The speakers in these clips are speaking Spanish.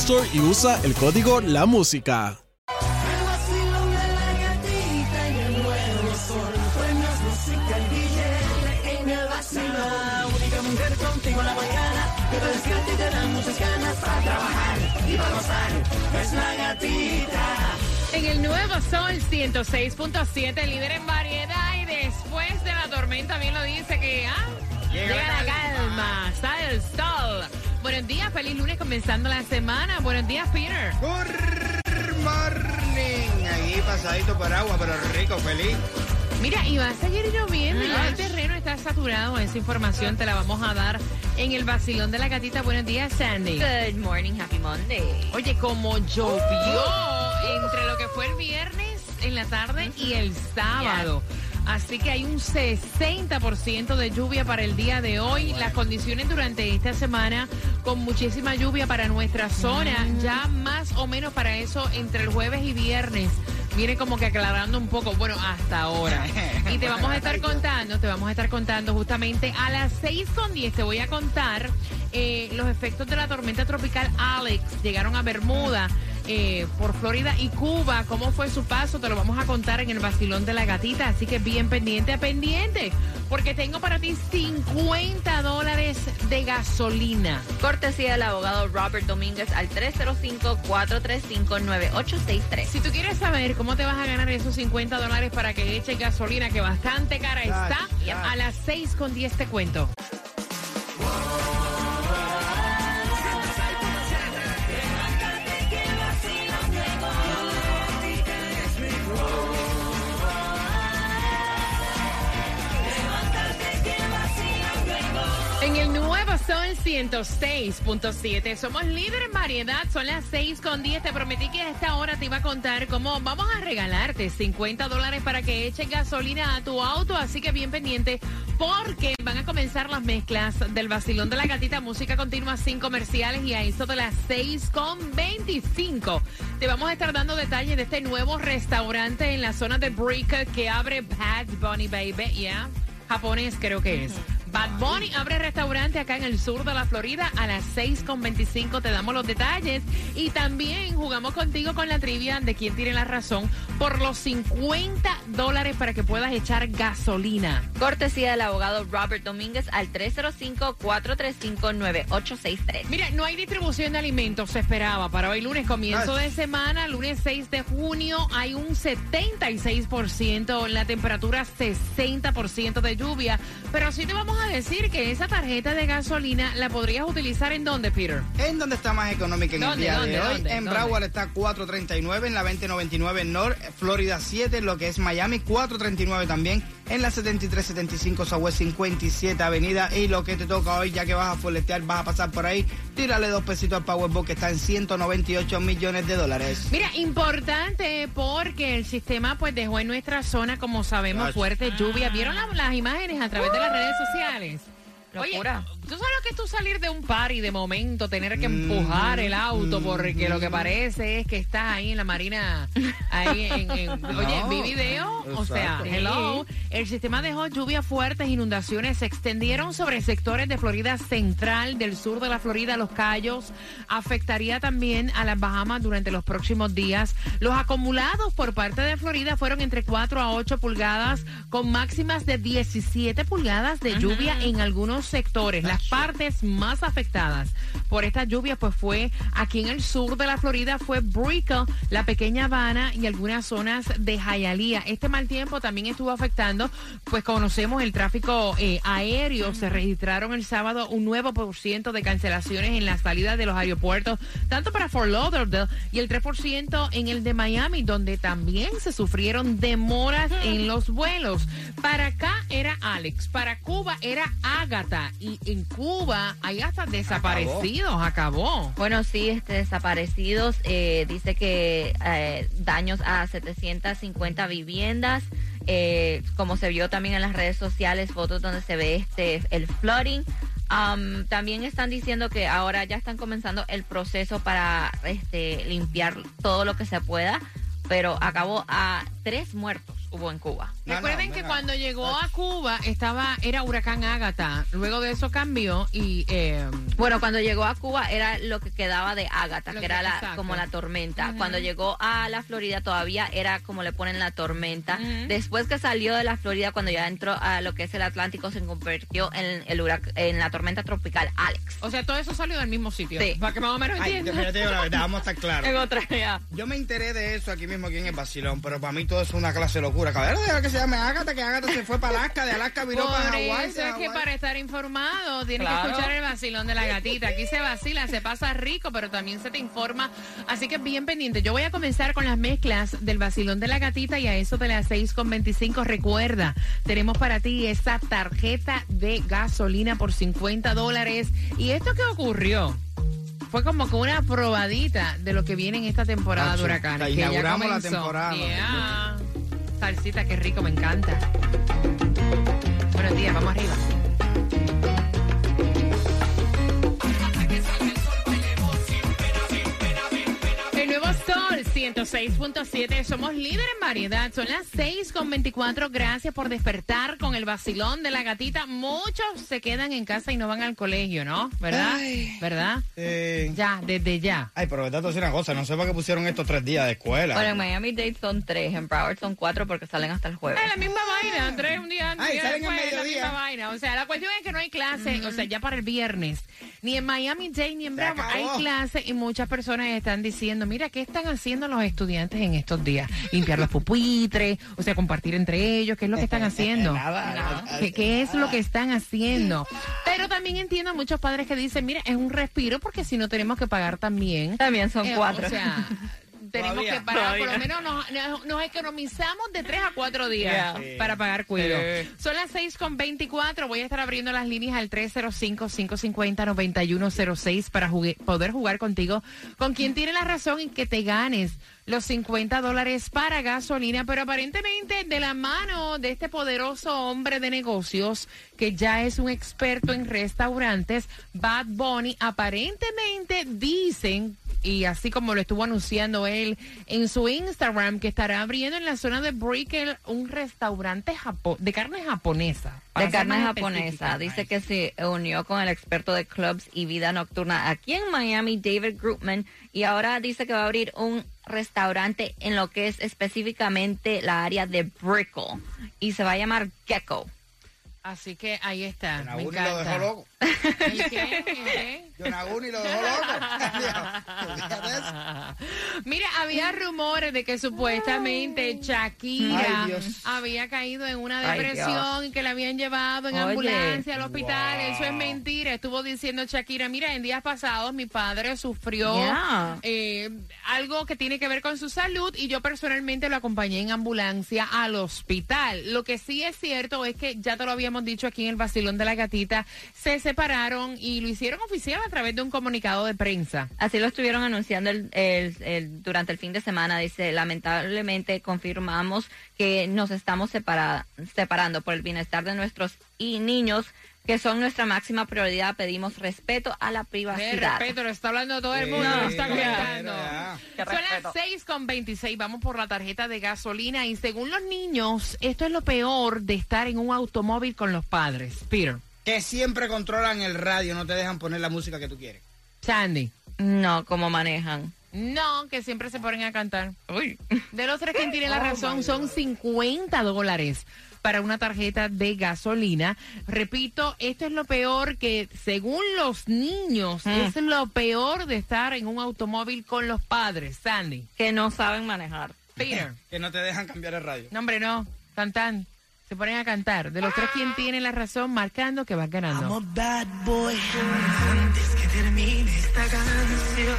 Store y usa el código La Música. En el nuevo Sol 106.7, líder en variedad y después de la tormenta, bien lo dice que ah, llega, la calma, sale el sol. Buenos días, feliz lunes comenzando la semana. Buenos días, Peter. Good morning. Aquí pasadito por agua, pero rico, feliz. Mira, y va a seguir lloviendo. Ya el terreno está saturado. Esa información te la vamos a dar en el vacilón de la gatita. Buenos días, Sandy. Good morning, happy Monday. Oye, como llovió entre lo que fue el viernes en la tarde y el sábado. Así que hay un 60% de lluvia para el día de hoy. Las condiciones durante esta semana con muchísima lluvia para nuestra zona. Ya más o menos para eso entre el jueves y viernes. Viene como que aclarando un poco, bueno, hasta ahora. Y te vamos a estar contando, te vamos a estar contando justamente a las 6 con 10 te voy a contar eh, los efectos de la tormenta tropical Alex. Llegaron a Bermuda. Eh, por Florida y Cuba, cómo fue su paso, te lo vamos a contar en el vacilón de la gatita, así que bien pendiente, pendiente, porque tengo para ti 50 dólares de gasolina. Cortesía del abogado Robert Domínguez al 305-435-9863. Si tú quieres saber cómo te vas a ganar esos 50 dólares para que eches gasolina, que bastante cara está, a las 6 con 10 te cuento. Sol 106.7 somos líder en variedad, son las 6 con 10. Te prometí que a esta hora te iba a contar cómo vamos a regalarte 50 dólares para que eches gasolina a tu auto, así que bien pendiente porque van a comenzar las mezclas del vacilón de la gatita, música continua sin comerciales y a eso de las 6 con 25. Te vamos a estar dando detalles de este nuevo restaurante en la zona de Brick que abre Bad Bunny Baby, ¿ya? Japonés creo que es. Bad Bunny abre restaurante acá en el sur de la Florida a las 6.25. Te damos los detalles. Y también jugamos contigo con la trivia de quién tiene la razón por los 50 dólares para que puedas echar gasolina. Cortesía del abogado Robert Domínguez al 305-435-9863. Mira, no hay distribución de alimentos, se esperaba. Para hoy lunes, comienzo de semana, lunes 6 de junio, hay un 76%, la temperatura 60% de lluvia. Pero sí te vamos a decir que esa tarjeta de gasolina la podrías utilizar en dónde, Peter. ¿En dónde está más económica en el ¿Dónde, día dónde, de hoy? dónde, en? Broward está 4.39, en la 2099 North, Florida 7, lo que es Miami, 4.39 también. En la 7375 Southwest 57 Avenida. Y lo que te toca hoy, ya que vas a folletear, vas a pasar por ahí, tírale dos pesitos al Powerball que está en 198 millones de dólares. Mira, importante porque el sistema pues dejó en nuestra zona, como sabemos, fuerte lluvia. ¿Vieron la- las imágenes a través de las redes sociales? profesionales. Locura. Oye, ¿tú sabes lo que es tú salir de un par y de momento tener que empujar el auto porque lo que parece es que estás ahí en la marina, ahí en, en- oye, vi video, o sea, exacto. hello, el sistema dejó lluvias fuertes, inundaciones se extendieron sobre sectores de Florida central, del sur de la Florida, los Cayos, afectaría también a las Bahamas durante los próximos días. Los acumulados por parte de Florida fueron entre 4 a 8 pulgadas, con máximas de 17 pulgadas de lluvia en algunos sectores. Las partes más afectadas por esta lluvia pues fue aquí en el sur de la Florida, fue Brickell, la pequeña Habana y algunas zonas de Hialeah. Este mal tiempo también estuvo afectando, pues conocemos el tráfico eh, aéreo. Se registraron el sábado un nuevo por ciento de cancelaciones en las salidas de los aeropuertos, tanto para Fort Lauderdale y el 3% en el de Miami, donde también se sufrieron demoras en los vuelos. Para acá era Alex, para Cuba era Y en Cuba hay hasta desaparecidos, acabó. Bueno, sí, este, desaparecidos. eh, dice que eh, daños a 750 viviendas. eh, como se vio también en las redes sociales, fotos donde se ve este el flooding. Am, también están diciendo que ahora ya están comenzando el proceso para este, limpiar todo lo que se pueda, pero acabó a tres muertos hubo en Cuba. No, Recuerden no, que no. cuando llegó a Cuba estaba era huracán Ágata. Luego de eso cambió y eh, Bueno, cuando llegó a Cuba era lo que quedaba de Ágata, que que- era la, como la tormenta. Ujú. Cuando llegó a la Florida todavía era como le ponen la tormenta. Después que salió de la Florida, cuando ya entró a lo que es el Atlántico, se convirtió en, el hurac- en la tormenta tropical Alex. o sea, todo eso salió del mismo sitio. Sí. Para que más o menos Ay, entiendan. yo te digo la verdad, vamos a estar En claros. otra ya. Yo me enteré de eso aquí mismo, aquí en el Basilón, pero para mí todo es una clase de locura. Caballero, deja que se llame Ágata, que Ágata se fue para Alaska, de Alaska Por para Hawái. eso de es que para estar informado tienes que escuchar el vacilón de la gatita. Aquí se vacila, se pasa rico, pero también se te informa. Así que bien pendiente. Yo voy a comenzar con las mezclas del vacilón de la gatita y a eso de las 6.25. Recuerda, tenemos para ti esa tarjeta de gasolina por 50 dólares. ¿Y esto qué ocurrió? Fue como que una probadita de lo que viene en esta temporada de Tacho, huracanes. la que ya inauguramos la comenzó. temporada. Yeah. Salsita, qué rico, me encanta. Buenos días, vamos arriba. 106.7, somos líder en variedad, son las 6.24, gracias por despertar con el vacilón de la gatita. Muchos se quedan en casa y no van al colegio, ¿no? ¿Verdad? Ay. ¿Verdad? Eh, Ya, desde ya. Ay, pero verdad, te voy a decir una cosa, no sé para qué pusieron estos tres días de escuela. Bueno, en Miami-Dade son tres, en Broward son cuatro porque salen hasta el jueves. Es la misma vaina, tres un día antes Ay, y salen al después, la mediodía. misma vaina. O sea, la cuestión es que no hay clase, o sea, ya para el viernes, ni en Miami Dade ni en Bravo hay clase y muchas personas están diciendo, mira, ¿qué están haciendo los estudiantes en estos días? Limpiar los pupitres, o sea, compartir entre ellos, ¿qué es lo que están haciendo? ¿Qué, qué es lo que están haciendo? Pero también entiendo a muchos padres que dicen, mira, es un respiro porque si no tenemos que pagar también. También son Eh, cuatro. O sea, tenemos Todavía. que pagar, por lo Todavía. menos nos, nos- nos economizamos de tres a cuatro días Yeah. Sí. para pagar cuido. Sí. Son las 6 con 24. Voy a estar abriendo las líneas al 305-550-9106 para jugue- poder jugar contigo con quien tiene la razón en que te ganes los 50 dólares para gasolina, pero aparentemente de la mano de este poderoso hombre de negocios que ya es un experto en restaurantes, Bad Bunny, aparentemente dicen y así como lo estuvo anunciando él en su Instagram, que estará abriendo en la zona de Brickell un restaurante japo- de carne japonesa. De carne japonesa. Dice que se unió con el experto de clubs y vida nocturna aquí en Miami, David Groupman, y ahora dice que va a abrir un restaurante en lo que es específicamente la área de Brickell y se va a llamar Gecko. Así que ahí está. Me encanta. Mira, había rumores de que supuestamente Shakira Ay, había caído en una Ay, depresión y que la habían llevado en Oye. ambulancia al hospital. Wow. Eso es mentira. Estuvo diciendo Shakira, mira, en días pasados mi padre sufrió Yeah. eh, algo que tiene que ver con su salud y yo personalmente lo acompañé en ambulancia al hospital. Lo que sí es cierto es que ya te lo habíamos dicho aquí en el Basilón de la Gatita, se separaron y lo hicieron oficial a través de un comunicado de prensa. Así lo estuvieron anunciando el- el- el- durante el fin de semana. Dice, lamentablemente confirmamos que nos estamos separa- separando por el bienestar de nuestros y niños. que son nuestra máxima prioridad. Pedimos respeto a la De privacidad. respeto, lo está hablando todo el Sí, mundo, lo está comentando. Son las 6 con 26, vamos por la tarjeta de gasolina y según los niños, esto es lo peor de estar en un automóvil con los padres. Peter, Que siempre controlan el radio, no te dejan poner la música que tú quieres. Sandy, No, como manejan. no, que siempre se ponen a cantar. De los tres, quien tiene la Oh, razón son God. 50 dólares para una tarjeta de gasolina. Repito, esto es lo peor que, según los niños, Mm. es lo peor de estar en un automóvil con los padres. Sandy, Que no saben manejar. Peter. Que no te dejan cambiar el radio. No, hombre, no. Cantan. Se ponen a cantar. De los tres, ¿quién tiene la razón? Marcando que va ganando. bad boy. Antes que termine esta canción,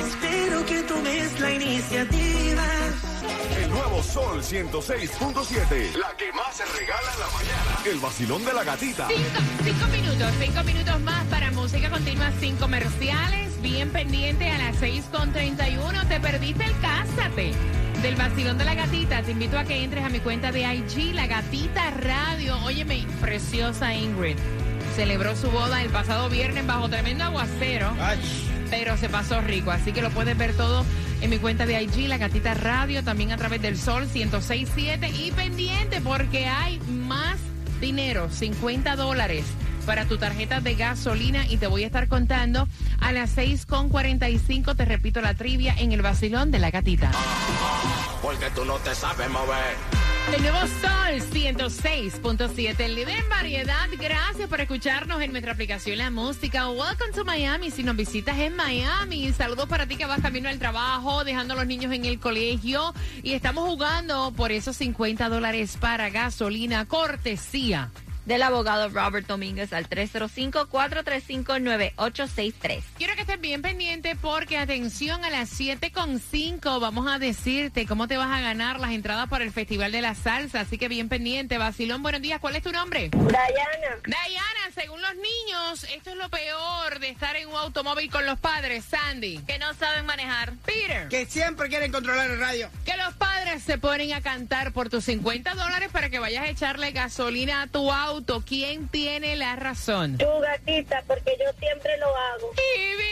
espero que tomes la iniciativa. El nuevo Sol 106.7. La que más se regala en la mañana. El vacilón de la gatita. Cinco, cinco minutos, cinco minutos más para música continua sin comerciales. Bien pendiente a las 6 con 31. Te perdiste el Cásate del vacilón de la gatita. Te invito a que entres a mi cuenta de IG, La Gatita Radio. Óyeme, preciosa Ingrid. Celebró su boda el pasado viernes bajo tremendo aguacero. Ay, pero se pasó rico. Así que lo puedes ver todo en mi cuenta de IG, La Gatita Radio, también a través del Sol 1067 y pendiente porque hay más dinero, 50 dólares para tu tarjeta de gasolina y te voy a estar contando a las 6.45, te repito la trivia en el vacilón de La Gatita. Porque tú no te sabes mover. El nuevo Sol 106.7, el líder en variedad. Gracias por escucharnos en nuestra aplicación La Música. Welcome to Miami. Si nos visitas en Miami, saludos para ti que vas camino al trabajo, dejando a los niños en el colegio. Y estamos jugando por esos 50 dólares para gasolina, cortesía. Del abogado Robert Domínguez al 305-435-9863. Quiero que estés bien pendiente porque atención a las 7.5 vamos a decirte cómo te vas a ganar las entradas para el Festival de la Salsa. Así que bien pendiente. Basilón, buenos días. ¿Cuál es tu nombre? Diana, Diana, según los niños, esto es lo peor de estar en un automóvil con los padres. Sandy. Que no saben manejar. Peter. que siempre quieren controlar el radio. Que los padres se ponen a cantar por tus 50 dólares para que vayas a echarle gasolina a tu auto. ¿Quién tiene la razón? tu gatita, porque yo siempre lo hago. Y vivir,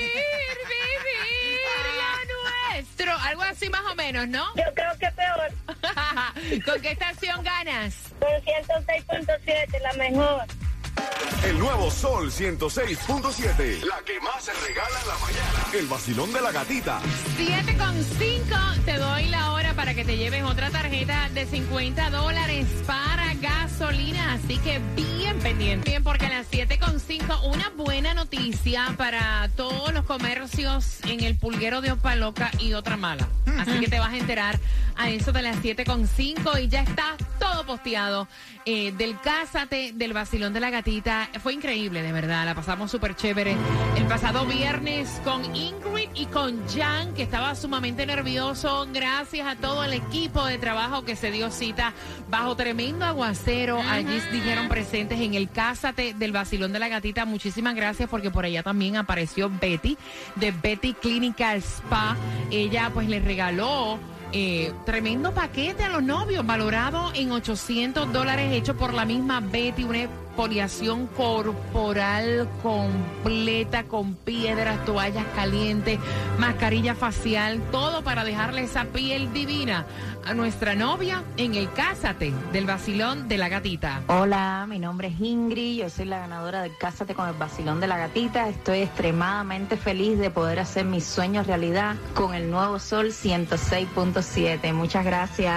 vivir lo nuestro. Algo así más o menos, ¿no? Yo creo que peor. ¿Con qué estación ganas? Con 106.7, la mejor. El nuevo Sol 106.7. La que más se regala en la mañana. El vacilón de la gatita. 7 con 5, que te lleves otra tarjeta de 50 dólares para gasolina, así que bien pendiente. Bien, porque a las 7 con 5, una buena noticia para todos los comercios en el pulguero de Opaloca y otra mala. Así que te vas a enterar a eso de las 7 con 5 y ya está todo posteado eh, del Cásate, del Vacilón de la Gatita. Fue increíble, de verdad, la pasamos súper chévere. El pasado viernes con Ingrid y con Jan, que estaba sumamente nervioso, gracias a todo el equipo de trabajo que se dio cita bajo tremendo aguacero. Allí dijeron presentes en el Cásate del Vacilón de la Gatita. Muchísimas gracias porque por allá también apareció Betty de Betty Clinical Spa. Ella pues le regaló eh, tremendo paquete a los novios, valorado en 800 dólares, hecho por la misma Betty, exfoliación corporal completa con piedras, toallas calientes, mascarilla facial, todo para dejarle esa piel divina a nuestra novia en el Cásate del Vacilón de la Gatita. Hola, mi nombre es Ingrid, yo soy la ganadora de Cásate con el Vacilón de la Gatita. Estoy extremadamente feliz de poder hacer mis sueños realidad con el nuevo Sol 106.7. Muchas gracias.